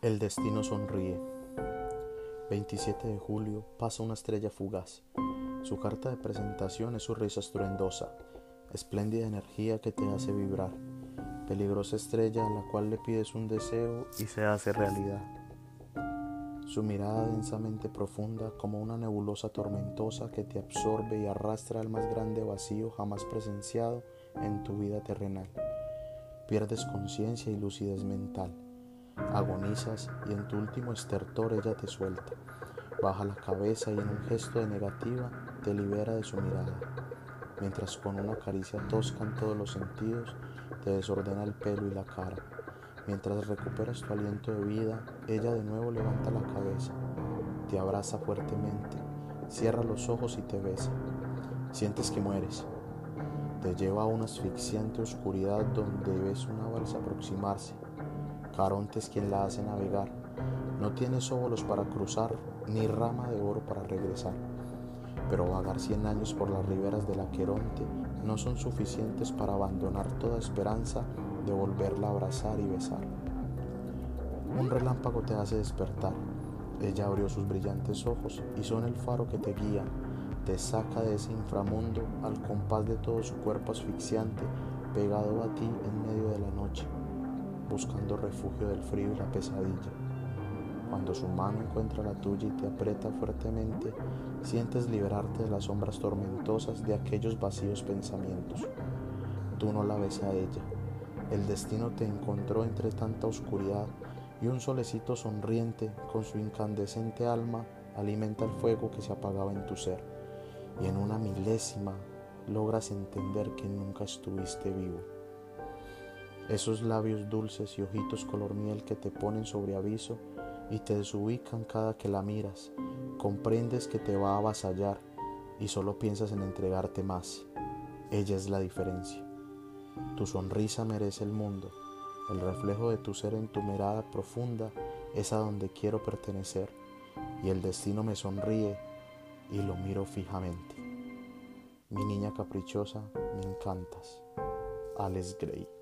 El destino sonríe. 27 de julio pasa una estrella fugaz. Su carta de presentación es su risa estruendosa, espléndida energía que te hace vibrar, peligrosa estrella a la cual le pides un deseo y se hace realidad. Su mirada densamente profunda como una nebulosa tormentosa que te absorbe y arrastra al más grande vacío jamás presenciado en tu vida terrenal. Pierdes conciencia y lucidez mental Agonizas y en tu último estertor ella te suelta. Baja la cabeza y en un gesto de negativa te libera de su mirada. Mientras con una caricia tosca en todos los sentidos te desordena el pelo y la cara. Mientras recuperas tu aliento de vida, ella de nuevo levanta la cabeza, te abraza fuertemente, cierra los ojos y te besa. Sientes que mueres. Te lleva a una asfixiante oscuridad donde ves una balsa aproximarse Caronte es quien la hace navegar. No tiene óvulos para cruzar, ni rama de oro para regresar. Pero vagar cien años por las riberas del Aqueronte no son suficientes para abandonar toda esperanza de volverla a abrazar y besar. Un relámpago te hace despertar. Ella abrió sus brillantes ojos y son el faro que te guía, te saca de ese inframundo al compás de todo su cuerpo asfixiante pegado a ti en medio de la noche buscando refugio del frío y la pesadilla. Cuando su mano encuentra la tuya y te aprieta fuertemente, sientes liberarte de las sombras tormentosas de aquellos vacíos pensamientos. Tú no la ves a ella. El destino te encontró entre tanta oscuridad y un solecito sonriente con su incandescente alma alimenta el fuego que se apagaba en tu ser. Y en una milésima logras entender que nunca estuviste vivo. Esos labios dulces y ojitos color miel que te ponen sobre aviso y te desubican cada que la miras, comprendes que te va a avasallar y solo piensas en entregarte más. Ella es la diferencia. Tu sonrisa merece el mundo, el reflejo de tu ser en tu mirada profunda es a donde quiero pertenecer y el destino me sonríe y lo miro fijamente. Mi niña caprichosa, me encantas. Alex Gray